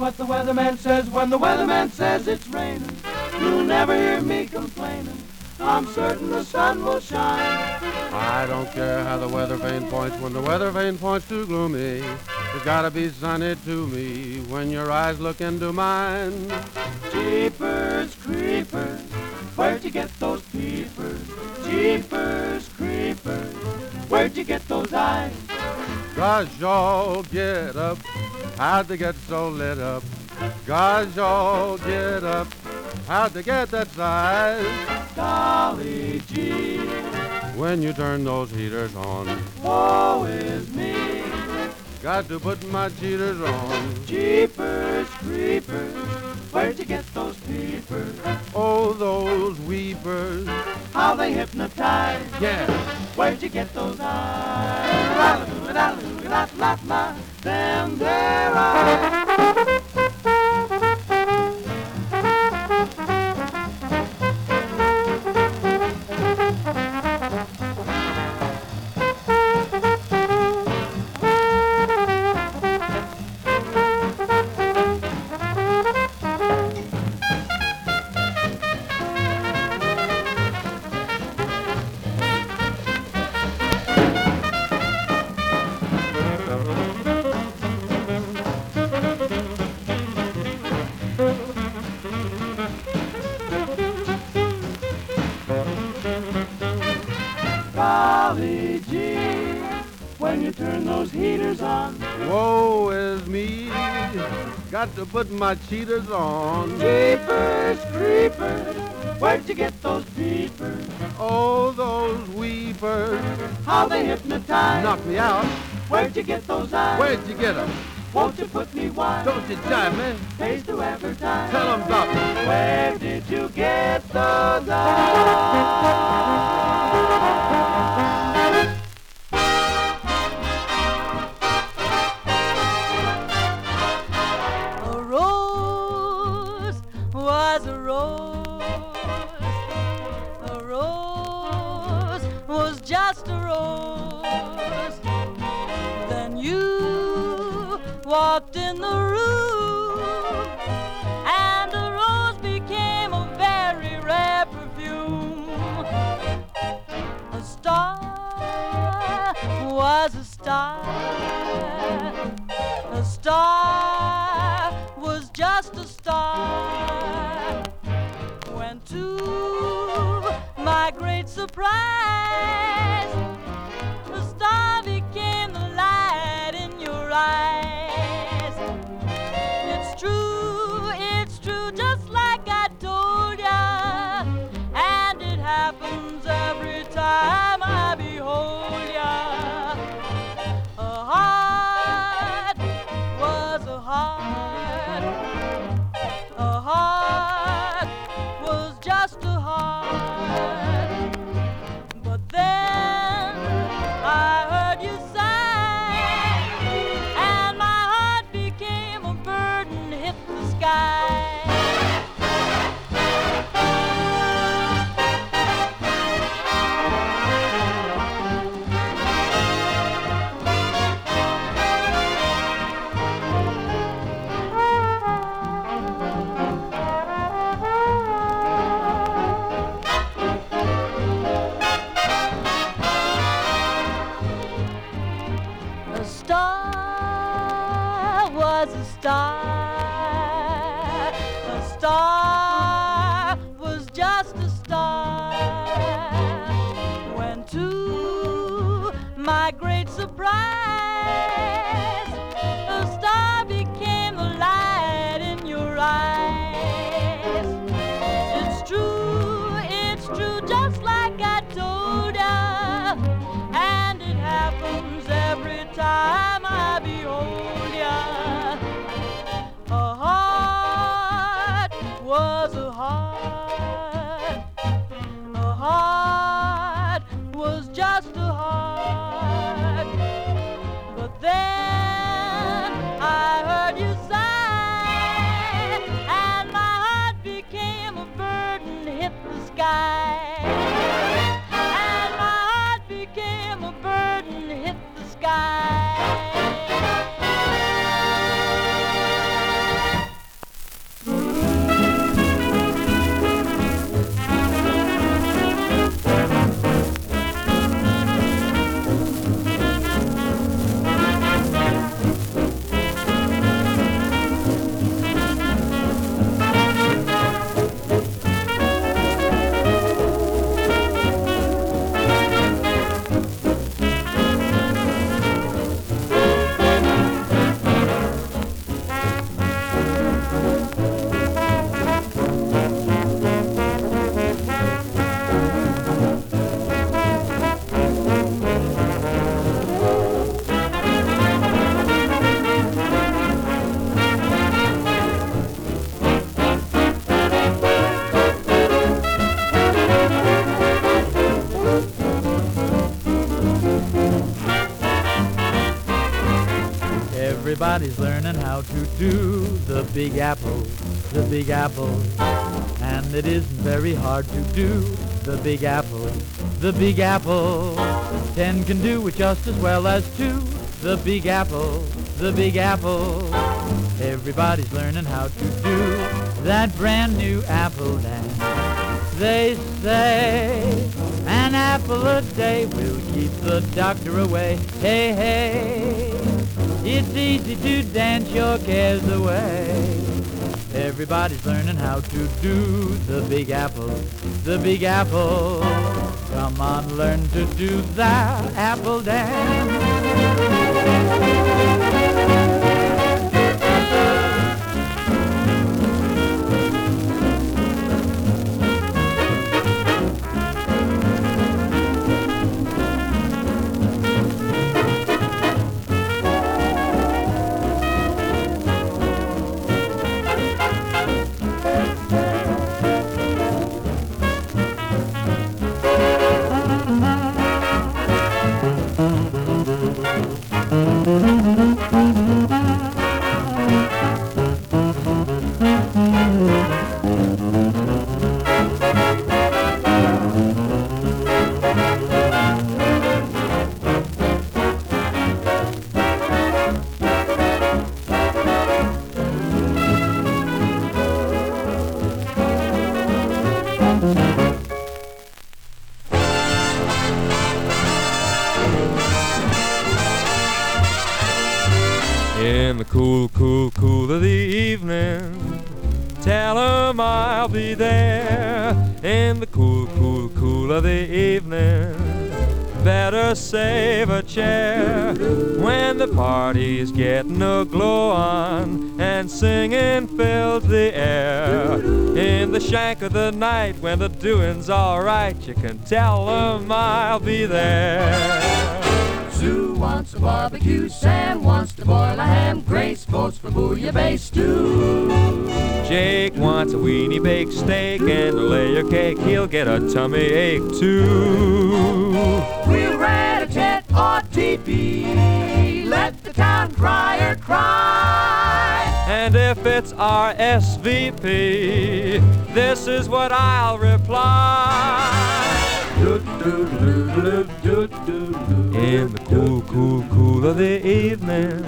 what the weatherman says. When the weatherman says it's raining, you'll never hear me complaining. I'm certain the sun will shine. I don't care how the weather vane points when the weather vane points too gloomy. It's gotta be sunny to me when your eyes look into mine. Jeepers creepers, where'd you get those peepers? Jeepers creepers, where'd you get those eyes? Gosh, y'all get up. How'd they get so lit up? Gosh, y'all get up. How'd they get that size? Golly gee, When you turn those heaters on, woe is me. got to put my cheaters on. Jeepers creepers, where'd you get those peepers? Oh, those weepers. How they hypnotize. Yeah. Where'd you get those eyes? La-la-loo, la-la-loo, la-la-la, Them there eyes. Got to put my cheaters on. Jeepers creepers, where'd you get those peepers? Oh, those weepers. How they hypnotize. Knock me out. Where'd you get those eyes? Where'd you get 'em? Won't you put me wise? Don't you jive me. Pays to advertise. Tell 'em about me. Where did you get those eyes? Walked in the room, and the rose became a very rare perfume. A star was a star. A star was just a star. When to my great surprise, Everybody's learning how to do the Big Apple, the Big Apple. And it isn't very hard to do the Big Apple, the Big Apple. Ten can do it just as well as two. The Big Apple, the Big Apple. Everybody's learning how to do that brand new apple dance. They say an apple a day will keep the doctor away. Hey, hey, it's easy to dance your cares away. Everybody's learning how to do the Big Apple, the Big Apple. Come on, learn to do that apple dance. Cool, cool, of the evening, tell I'll be there. In the cool, cool, cool of the evening, better save a chair. When the party's getting a glow on and singing fills the air. In the shank of the night, when the doing's alright, you can tell 'em I'll be there. Sue wants a barbecue, Sam wants to boil a ham, Grace votes for bouillabaisse stew. Jake wants a weenie baked steak and a layer cake. He'll get a tummy ache too. We'll rat-a-tat or teepee, let the town crier cry. And if it's RSVP, this is what I'll reply. In the cool, cool, cool of the evening,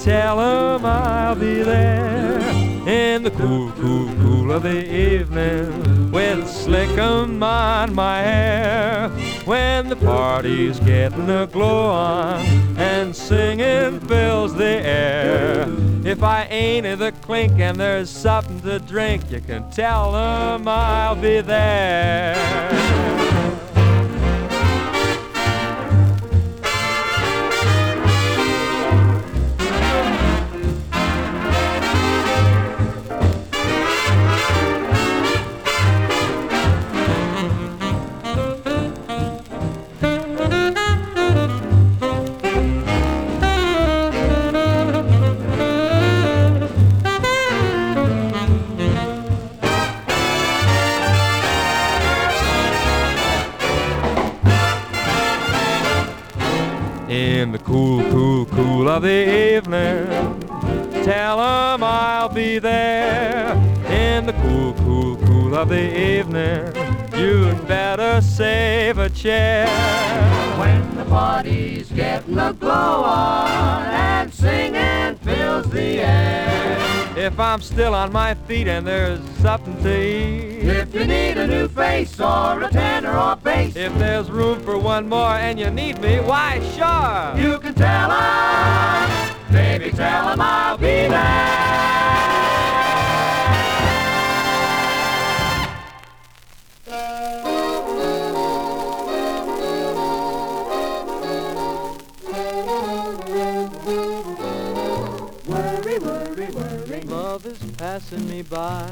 tell 'em I'll be there. In the cool, cool, cool of the evening, with slickum on my hair. When the party's getting a glow on and singing fills the air. If I ain't in the clink and there's something to drink, you can tell 'em I'll be there. On and singing fills the air. If I'm still on my feet and there's something to eat, If you need a new face or a tenor or bass, if there's room for one more and you need me, why, sure. you can tell baby, tell 'em I'll be there. Love is passing me by.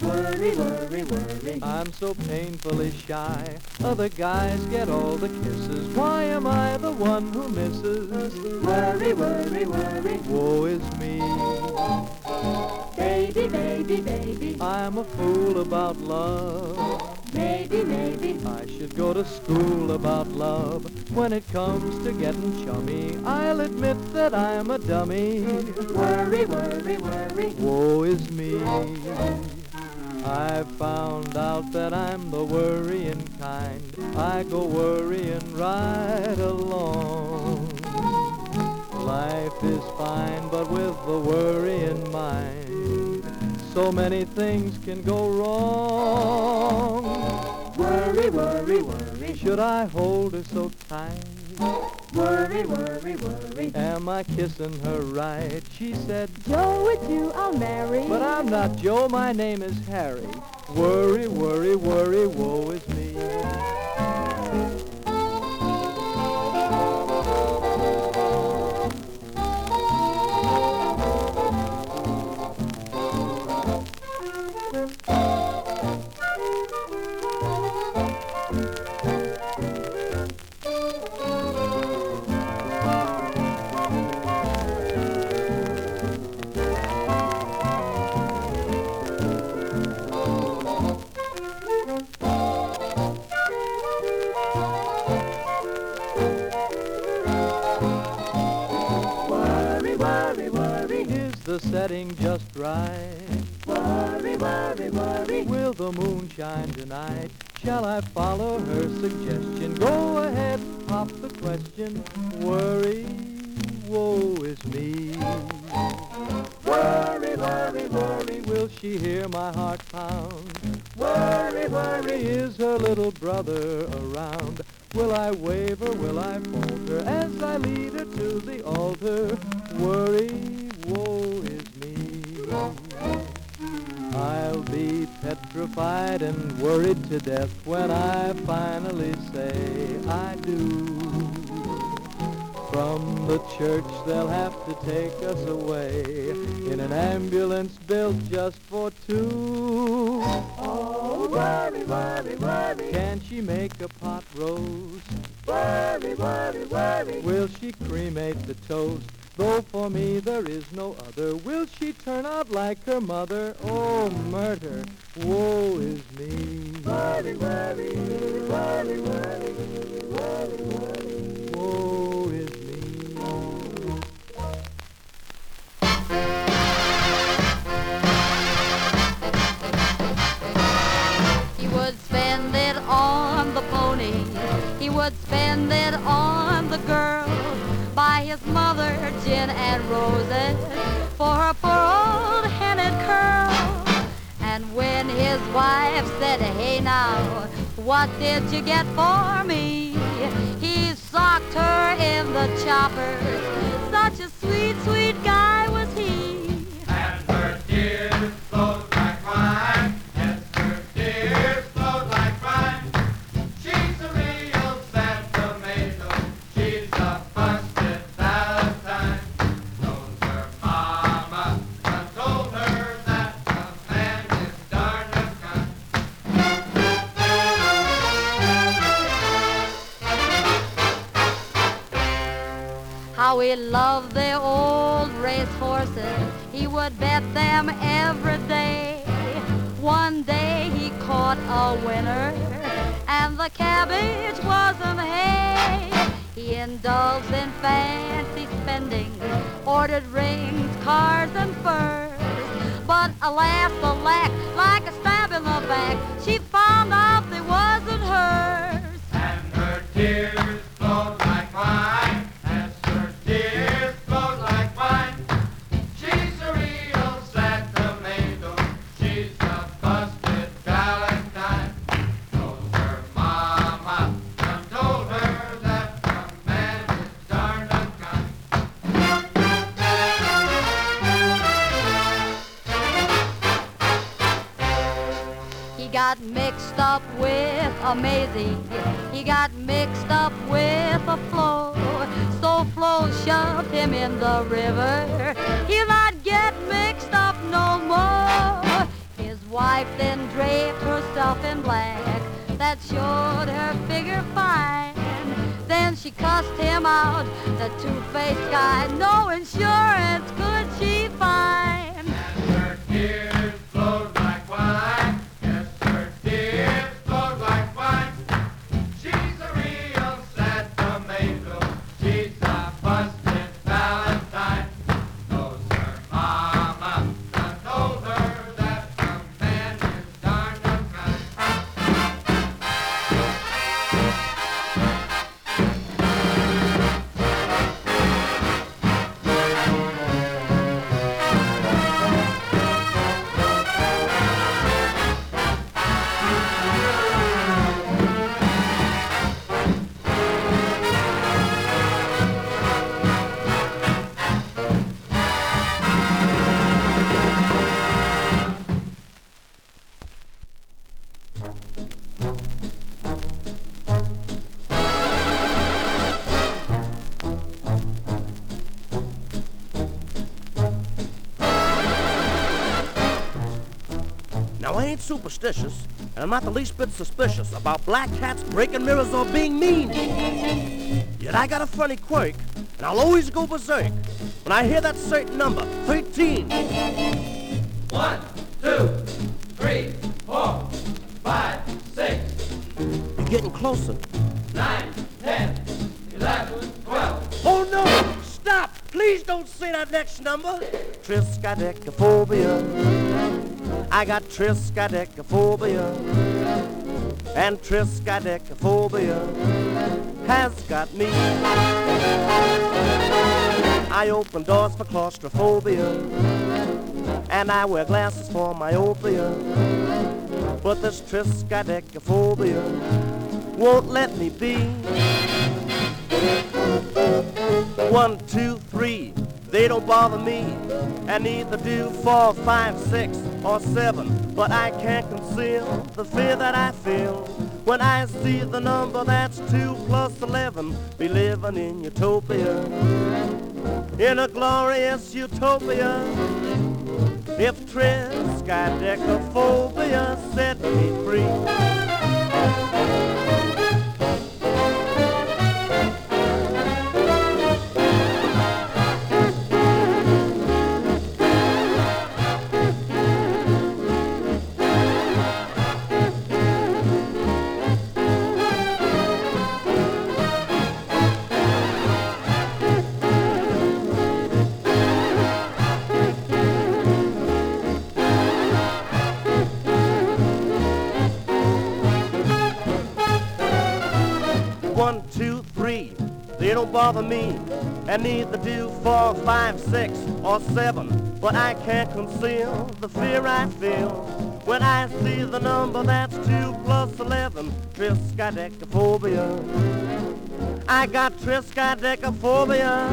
worry, worry, worry. I'm so painfully shy. Other guys get all the kisses. Why am I the one who misses? Worry, worry, worry. Woe is me. Baby, baby, baby. I'm a fool about love. Maybe, maybe. I should go to school about love. When it comes to getting chummy, I'll admit that I'm a dummy. Worry, worry, worry. Woe is me. I've found out that I'm the worrying kind. I go worrying right along. Life is fine, but with the worry in mind, so many things can go wrong. Worry, worry, worry. Should I hold her so tight? Worry, worry, worry. Am I kissing her right? She said, Joe, it's you I'll marry. but I'm not Joe, my name is Harry. Worry, worry, worry, woe is me. In an ambulance built just for two. Oh, worry, worry, worry. Can she make a pot roast? Worry, worry, worry. Will she cremate the toast? Though for me there is no other, will she turn out like her mother? Oh, murder, woe is me. Worry, worry, worry, worry, worry, worry. Woe He would spend it on the pony. He would spend it on the girl. Buy his mother gin and roses for her poor old headed curl. And when his wife said, hey now, what did you get for me? He socked her in the chopper. Such a sweet, sweet guy How we loved the old. He would bet them every day. One day he caught a winner, and the cabbage wasn't hay. He indulged in fancy spending, ordered rings, cars, and furs. But alas, alack, like a stab in the back, she found out they wasn't hers. And her tears with a Maisie. He got mixed up with a Flo, So Flo shoved him in the river. He'll not get mixed up no more. His wife then draped herself in black. That showed her figure fine. Then she cussed him out, the two-faced guy. No insurance could superstitious, and I'm not the least bit suspicious about black cats breaking mirrors or being mean. Yet I got a funny quirk, and I'll always go berserk when I hear that certain number, 13. One, two, three, four, five, six, You're getting closer. nine, ten, eleven, twelve. Oh no! Stop! Please don't say that next number. Triskaidekaphobia. I got triskaidekaphobia. And triskaidekaphobia has got me. I open doors for claustrophobia. And I wear glasses for myopia. But this triskaidekaphobia won't let me be. One, two, three, they don't bother me. And neither do four, five, six, or seven. But I can't conceal the fear that I feel when I see the number that's two plus eleven. Be living in utopia, in a glorious utopia. If triskaidekaphobia set me free. Bother me, and neither do four, five, six, or seven. But I can't conceal the fear I feel when I see the number that's two plus eleven. Triskaidekaphobia. I got triskaidekaphobia,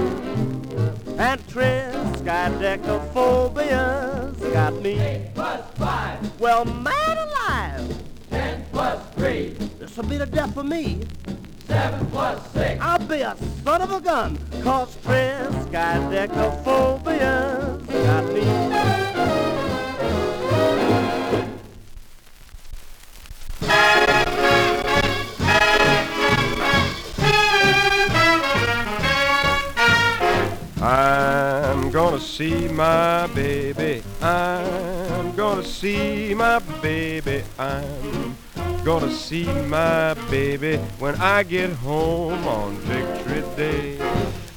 and triskaidekaphobia's got me. Eight plus five, Well, man alive, ten plus three, this'll be the death of me. Seven plus six, I'll be a son of a gun, cause triskaidekaphobia's got me. I'm gonna see my baby. I'm gonna see my baby. I'm gonna see my baby when I get home on Victory Day.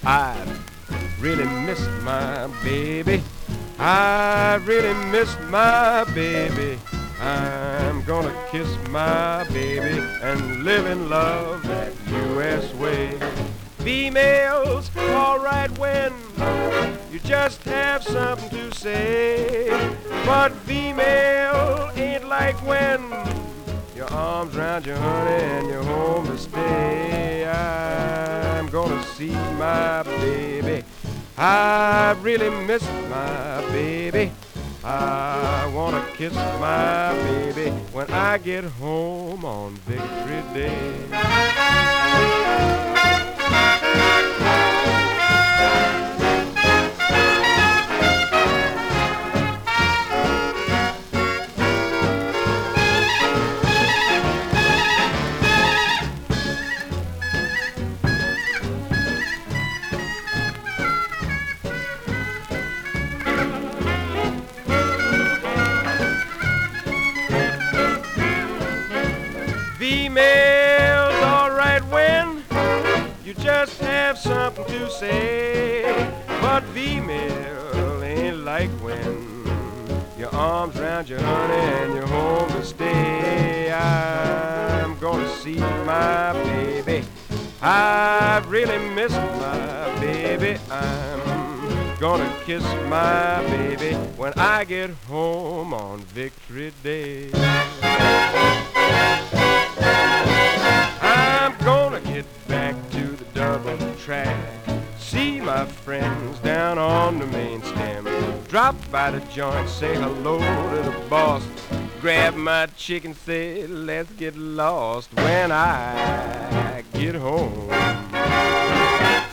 I've really missed my baby. I really miss my baby. I'm gonna kiss my baby and live in love that U.S. way. Females, alright when you just have something to say. But female ain't like when your arms around your honey and you're home to stay. I'm gonna see my baby. I really miss my baby. I wanna kiss my baby when I get home on Victory Day. Females, alright when you just have something to say. But female ain't like when your arms around your honey and you're home to stay. I'm gonna see my baby. I really miss my baby. I'm gonna kiss my baby when I get home on Victory Day. I'm gonna get back to the Dublin track. See my friends down on the main stem. Drop by the joint, say hello to the boss. Grab my chicken, say let's get lost when I get home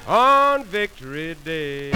on Victory Day.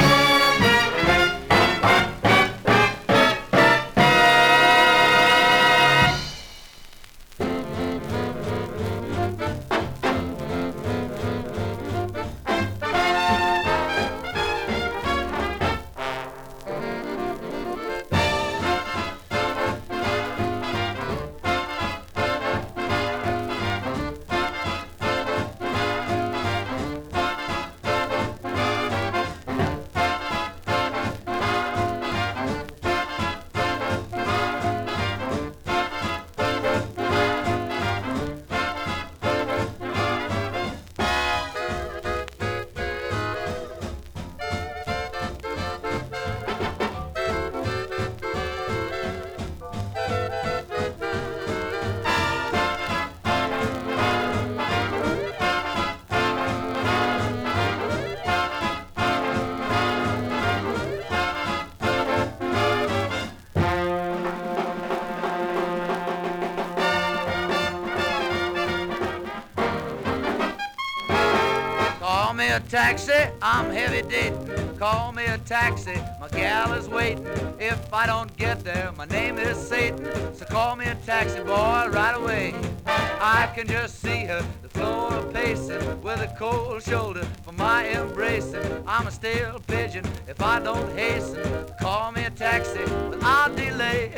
Taxi, I'm heavy dating. Call me a taxi, my gal is waiting. If I don't get there, my name is Satan. So call me a taxi boy right away. I can just see her, the floor pacing, with a cold shoulder for my embracing. I'm a stale pigeon if I don't hasten. Call me a taxi, but I'll delay.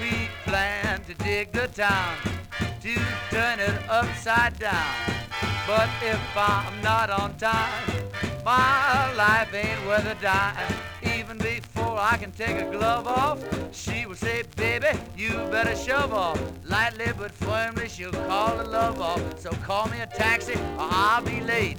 We plan to dig the town, to turn it upside down. But if I'm not on time, my life ain't worth a dime. Even before I can take a glove off, she will say, baby, you better shove off. Lightly but firmly she'll call the love off. So call me a taxi or I'll be late.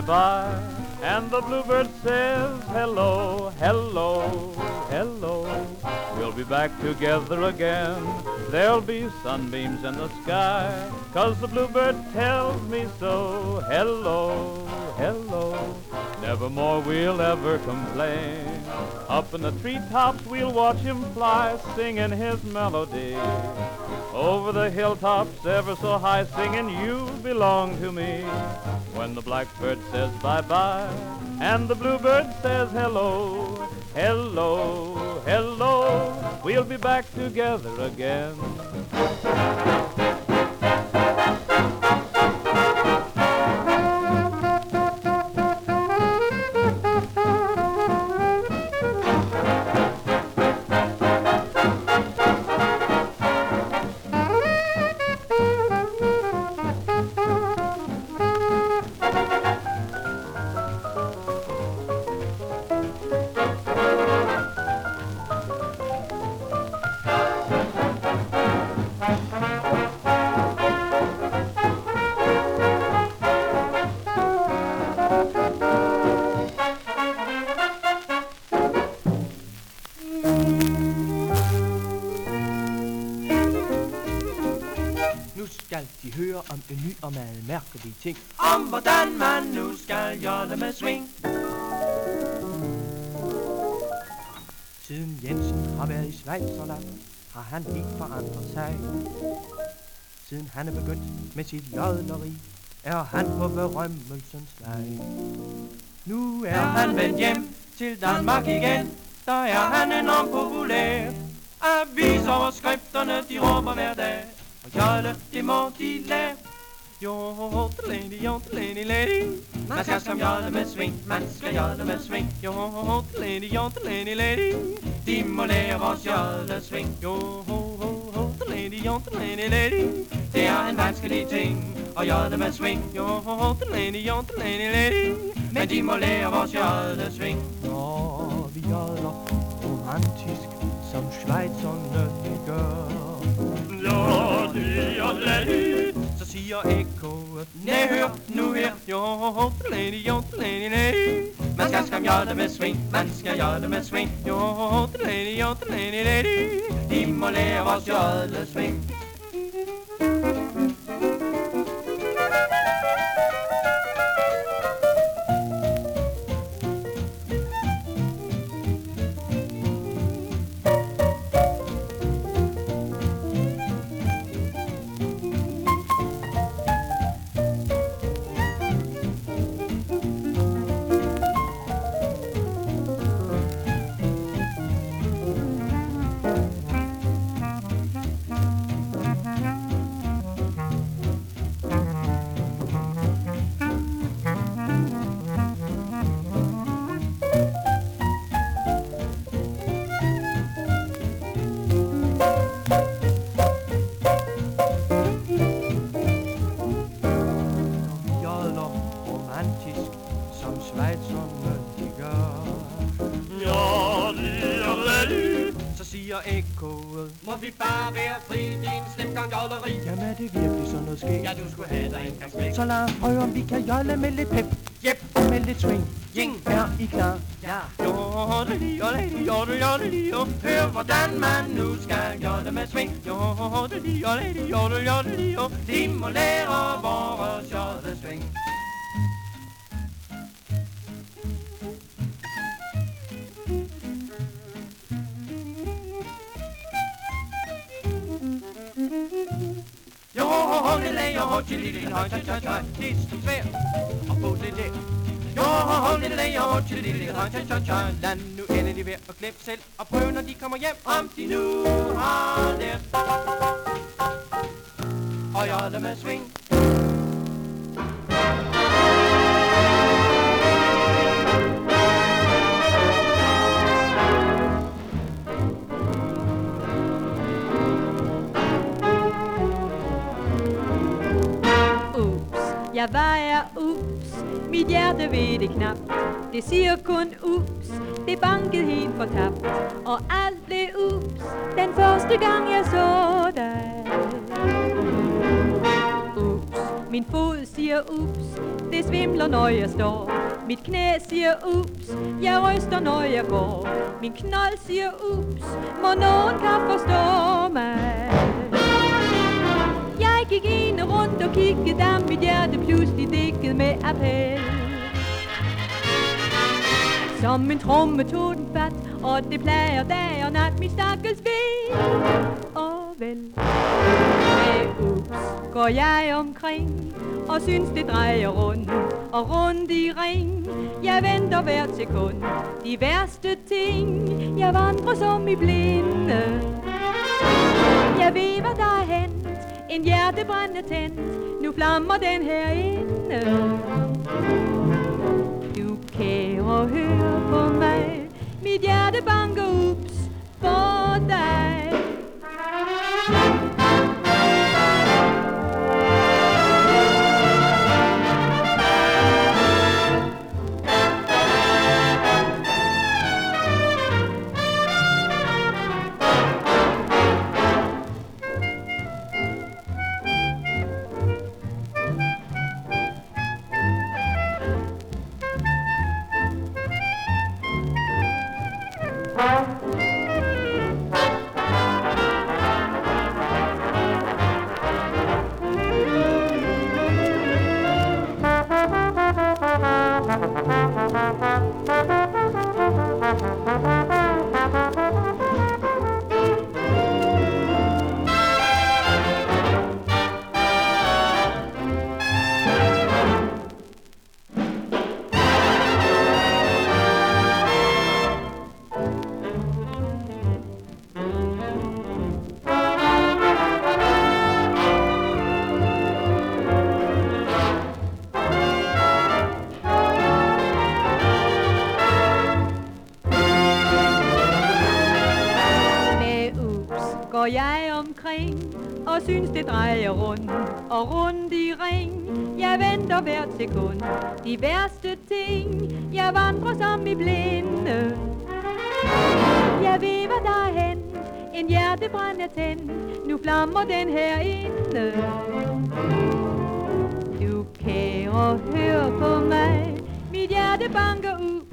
Bye-bye and the bluebird says hello, hello, hello. We'll be back together again. There'll be sunbeams in the sky, 'cause the bluebird tells we'll ever complain. Up in the treetops we'll watch him fly, singing his melody. Over the hilltops, ever so high, singing, You belong to me. When the blackbird says bye bye, and the bluebird says hello, hello, hello, we'll be back together again. Har været i Schweizerland, har han helt forandret sig. Siden han er begyndt med sit jodleri, er han på berømmelsens vej. Nu er han vendt hjem til Danmark igen, der er han enormt populær. Avisoverskrifterne, de råber hver dag, og jolle, det må de lære. Jo, lady, jo, lady, lady. Man skal som jolle med sving, man skal jolle med sving. Jo, lady, jo, lady, lady. De må lære vores jolle sving. Jo, ho, ho, ho, lady, jo, lady, lady. Det er en vanskelig ting at jolle med swing. Jo, lady, jo, lady, lady. Men de må lære vores jolle sving. Når vi joller romantisk, som schweizerne gør. Så siger ekkoet. Næh, hør nu her. Jo, lady, jo, lady, lady Man skal skam jolle med sving Man skal jolle med sving. Jo, lady, jo, lady, lady De må lære vores jolle sving joller prøve, om vi kan jolle med lidt pep. Yep. Og med lidt swing. Jing, er I klar? Ja. Jodeli, jodeli, jodeli, jodeli, jo. Hør, hvordan man nu skal jolle med swing. Jodeli, jodeli, jodeli, jodeli, jo. De må lære vores Jo, lille, jo, lille, høj, høj, høj, høj, det er svært at få det der. Jo, lille, jo, lille, høj, høj, lad nu endelig være og glem selv og prøv, når de kommer hjem, om de nu har lært. Og jolle med sving. Jeg vejer ups, mit hjerte ved det knap. Det siger kun ups, det bankede helt fortabt. Og alt blev ups, den første gang jeg så dig. Ups, min fod siger ups, det svimler når jeg står. Mit knæ siger ups, jeg ryster når jeg går. Min knold siger ups, må nogen kan forstå mig. Gik ene rundt og kiggede, da mit hjerte pludselig dækket med appel. Som en tromme tog den fat, og det plager dag og nat, mit stakkels ven. Og vel, med ups går jeg omkring, og synes det drejer rundt og rundt i ring. Jeg venter hver sekund, de værste ting, jeg vandrer som i blinde. Jeg ved, hvad der er hen, en hjertebrænde tændt, nu flammer den herinde. Du kære, hør på mig, mit hjerte banker ups for dig. Synes det drejer rundt og rundt i ring. Jeg venter hvert sekund, de værste ting. Jeg vandrer som i blinde. Jeg ved, hvad der er. En hjertebrand er tændt. Nu flammer den her inde. Du kære, hør på mig. Mit hjerte banker ud.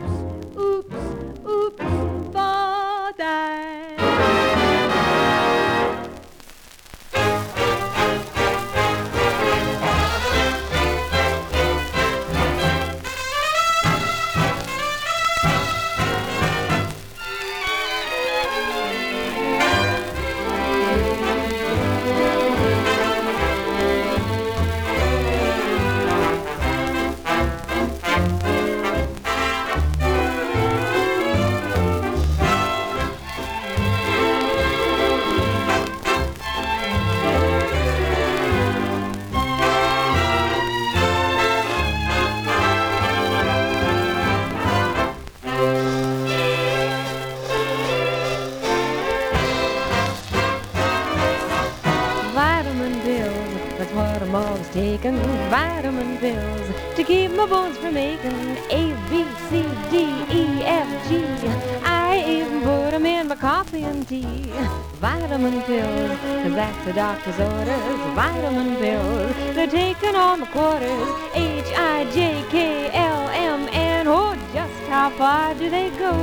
the doctor's orders. The vitamin pills, they're taking all my quarters. H, I, J, K, L, M, N. Oh, just how far do they go?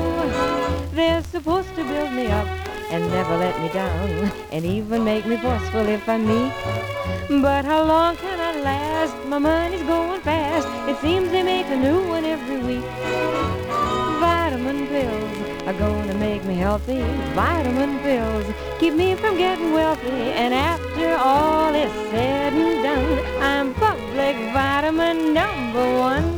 They're supposed to build me up and never let me down, and even make me forceful if I'm meek. But how long can I last? My money's going fast. It seems they make a new one every week. Vitamin pills are gonna make me healthy. Vitamin pills keep me from getting wealthy. And after all is said and done, I'm public vitamin number one.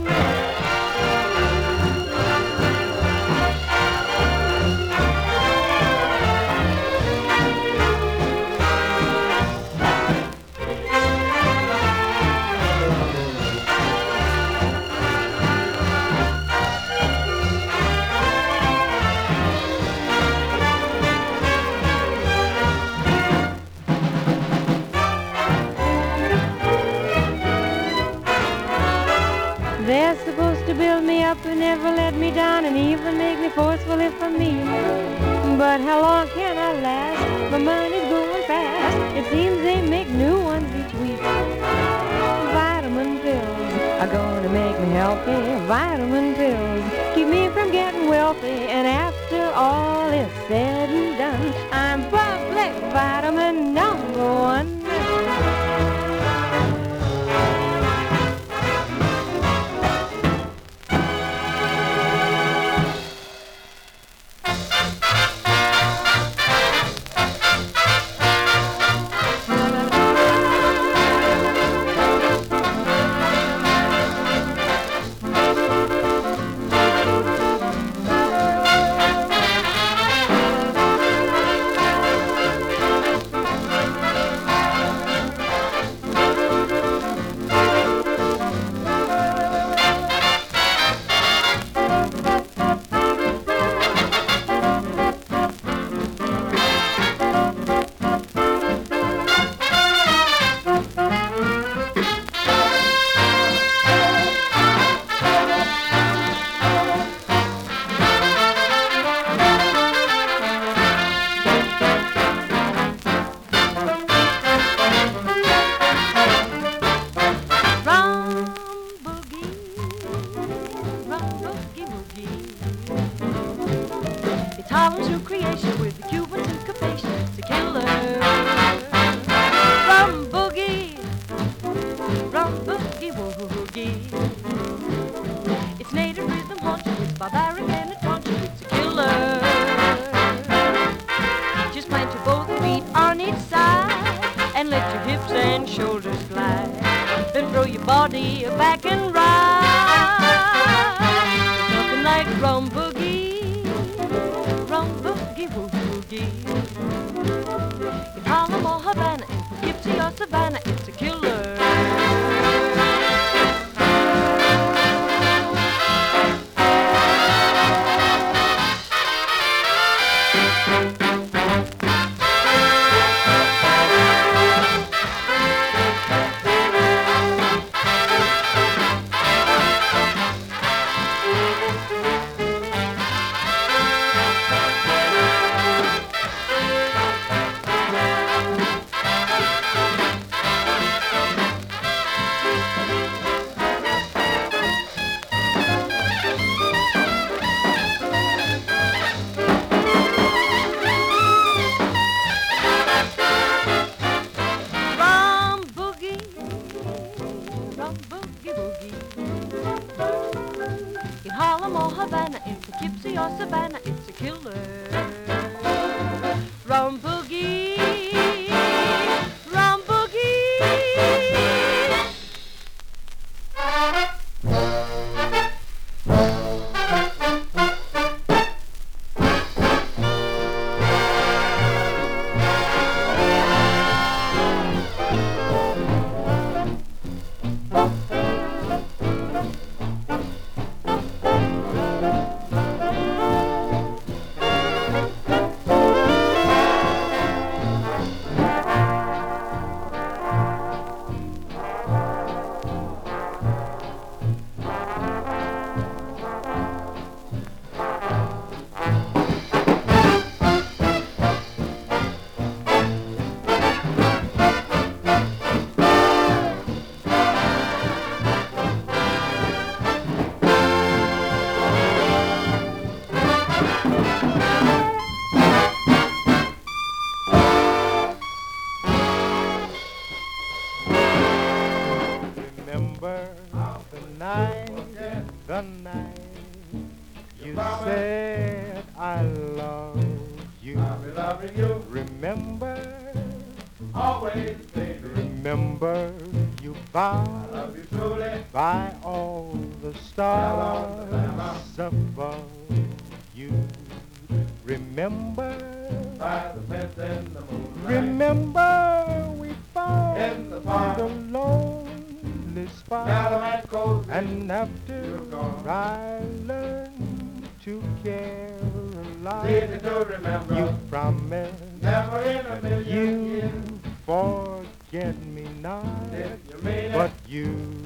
forget me not, you but you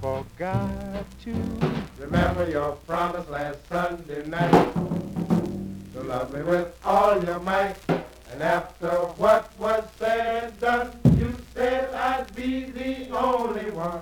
forgot to remember your promise last Sunday night to love me with all your might. And after what was said and done, you said I'd be the only one.